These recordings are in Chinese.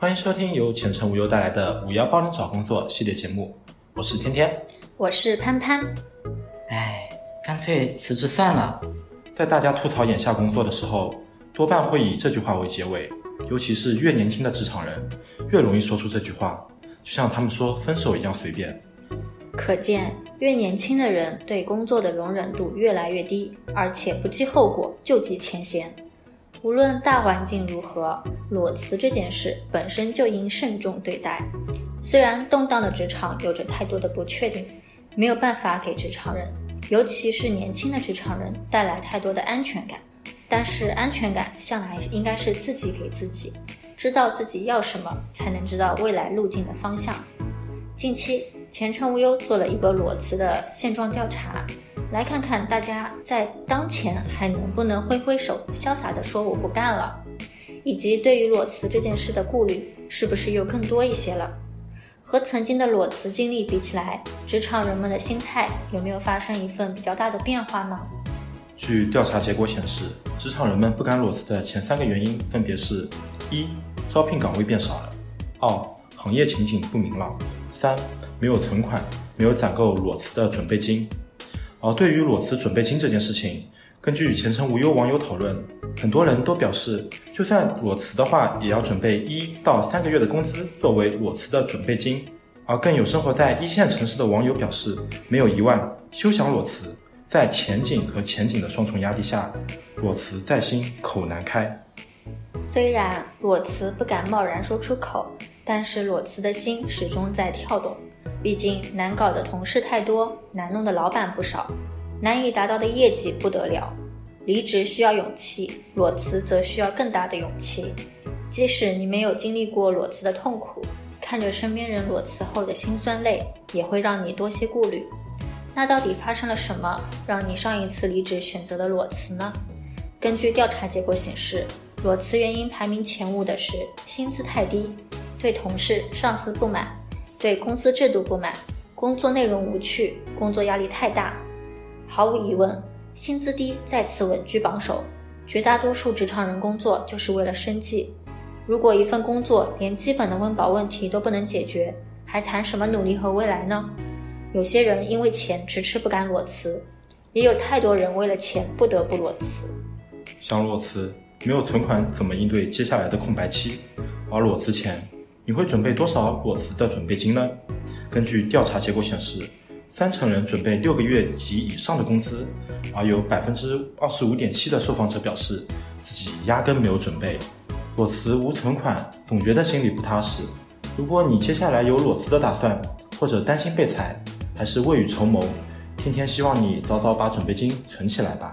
欢迎收听由前程无忧带来的“五幺帮你找工作”系列节目，我是天天，我是潘潘。哎，干脆辞职算了。在大家吐槽眼下工作的时候，多半会以这句话为结尾，尤其是越年轻的职场人，越容易说出这句话，就像他们说分手一样随便。可见，越年轻的人对工作的容忍度越来越低，而且不计后果就计前嫌。无论大环境如何，裸辞这件事本身就应慎重对待。虽然动荡的职场有着太多的不确定，没有办法给职场人，尤其是年轻的职场人带来太多的安全感，但是安全感向来应该是自己给自己，知道自己要什么，才能知道未来路径的方向。近期。前程无忧做了一个裸辞的现状调查，来看看大家在当前还能不能挥挥手，潇洒地说我不干了，以及对于裸辞这件事的顾虑是不是又更多一些了？和曾经的裸辞经历比起来，职场人们的心态有没有发生一份比较大的变化呢？据调查结果显示，职场人们不敢裸辞的前三个原因分别是：一、招聘岗位变少了；二、行业前景不明朗；三。没有存款，没有攒够裸辞的准备金。而对于裸辞准备金这件事情，根据前程无忧网友讨论，很多人都表示，就算裸辞的话，也要准备一到三个月的工资作为裸辞的准备金。而更有生活在一线城市的网友表示，没有一万，休想裸辞。在前景和前景的双重压力下，裸辞在心口难开。虽然裸辞不敢贸然说出口，但是裸辞的心始终在跳动。毕竟难搞的同事太多，难弄的老板不少，难以达到的业绩不得了。离职需要勇气，裸辞则需要更大的勇气。即使你没有经历过裸辞的痛苦，看着身边人裸辞后的辛酸泪，也会让你多些顾虑。那到底发生了什么，让你上一次离职选择了裸辞呢？根据调查结果显示，裸辞原因排名前五的是薪资太低，对同事、上司不满。对公司制度不满，工作内容无趣，工作压力太大。毫无疑问，薪资低再次稳居榜首。绝大多数职场人工作就是为了生计。如果一份工作连基本的温饱问题都不能解决，还谈什么努力和未来呢？有些人因为钱迟迟不敢裸辞，也有太多人为了钱不得不裸辞。想裸辞，没有存款怎么应对接下来的空白期？而裸辞前。你会准备多少裸辞的准备金呢？根据调查结果显示，三成人准备六个月及以上的工资，而有百分之二十五点七的受访者表示自己压根没有准备。裸辞无存款，总觉得心里不踏实。如果你接下来有裸辞的打算，或者担心被裁，还是未雨绸缪，天天希望你早早把准备金存起来吧。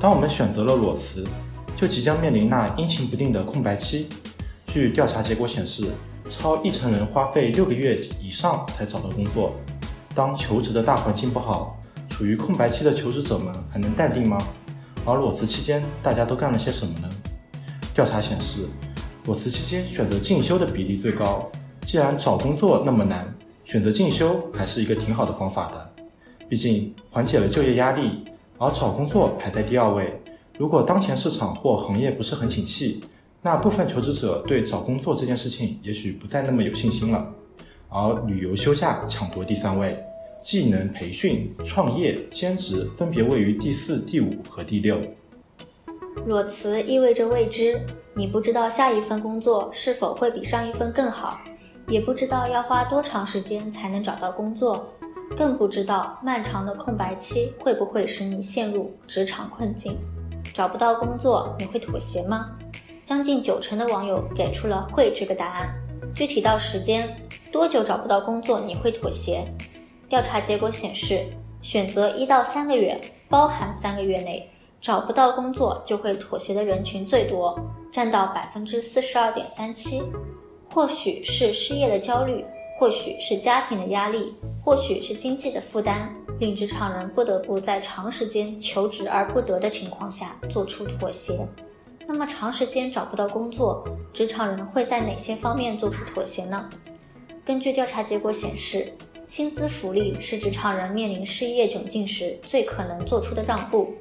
当我们选择了裸辞，就即将面临那阴晴不定的空白期。据调查结果显示。超一成人花费六个月以上才找到工作。当求职的大环境不好，处于空白期的求职者们还能淡定吗？而裸辞期间大家都干了些什么呢？调查显示，裸辞期间选择进修的比例最高。既然找工作那么难，选择进修还是一个挺好的方法的。毕竟缓解了就业压力，而找工作排在第二位。如果当前市场或行业不是很景气，那部分求职者对找工作这件事情也许不再那么有信心了，而旅游休假抢夺第三位，技能培训、创业、兼职分别位于第四、第五和第六。裸辞意味着未知，你不知道下一份工作是否会比上一份更好，也不知道要花多长时间才能找到工作，更不知道漫长的空白期会不会使你陷入职场困境。找不到工作，你会妥协吗？将近九成的网友给出了会这个答案。具体到时间，多久找不到工作你会妥协？调查结果显示，选择一到三个月，包含三个月内找不到工作就会妥协的人群最多，占到百分之四十二点三七。或许是失业的焦虑，或许是家庭的压力，或许是经济的负担，令职场人不得不在长时间求职而不得的情况下做出妥协。那么长时间找不到工作，职场人会在哪些方面做出妥协呢？根据调查结果显示，薪资福利是职场人面临失业窘境时最可能做出的让步。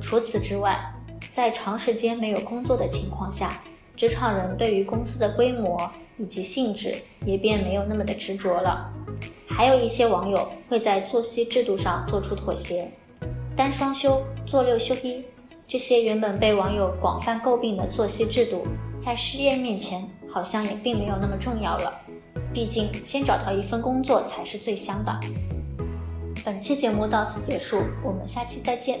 除此之外，在长时间没有工作的情况下，职场人对于公司的规模以及性质也便没有那么的执着了。还有一些网友会在作息制度上做出妥协，单双休、做六休一，这些原本被网友广泛诟病的作息制度，在失业面前好像也并没有那么重要了。毕竟，先找到一份工作才是最香的。本期节目到此结束，我们下期再见。